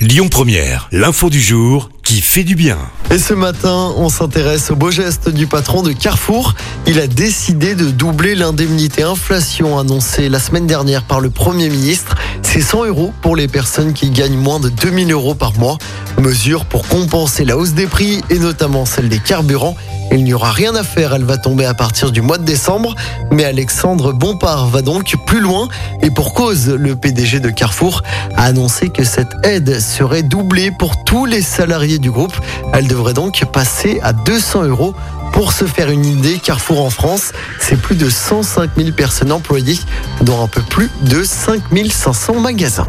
Lyon Première, l'info du jour qui fait du bien. Et ce matin, on s'intéresse au beau geste du patron de Carrefour. Il a décidé de doubler l'indemnité inflation annoncée la semaine dernière par le Premier ministre. C'est 100 euros pour les personnes qui gagnent moins de 2000 euros par mois. Mesure pour compenser la hausse des prix et notamment celle des carburants. Il n'y aura rien à faire, elle va tomber à partir du mois de décembre. Mais Alexandre Bompard va donc plus loin et pour cause, le PDG de Carrefour a annoncé que cette aide serait doublée pour tous les salariés du groupe. Elle devrait donc passer à 200 euros. Pour se faire une idée, Carrefour en France, c'est plus de 105 000 personnes employées, dont un peu plus de 5 500 magasins.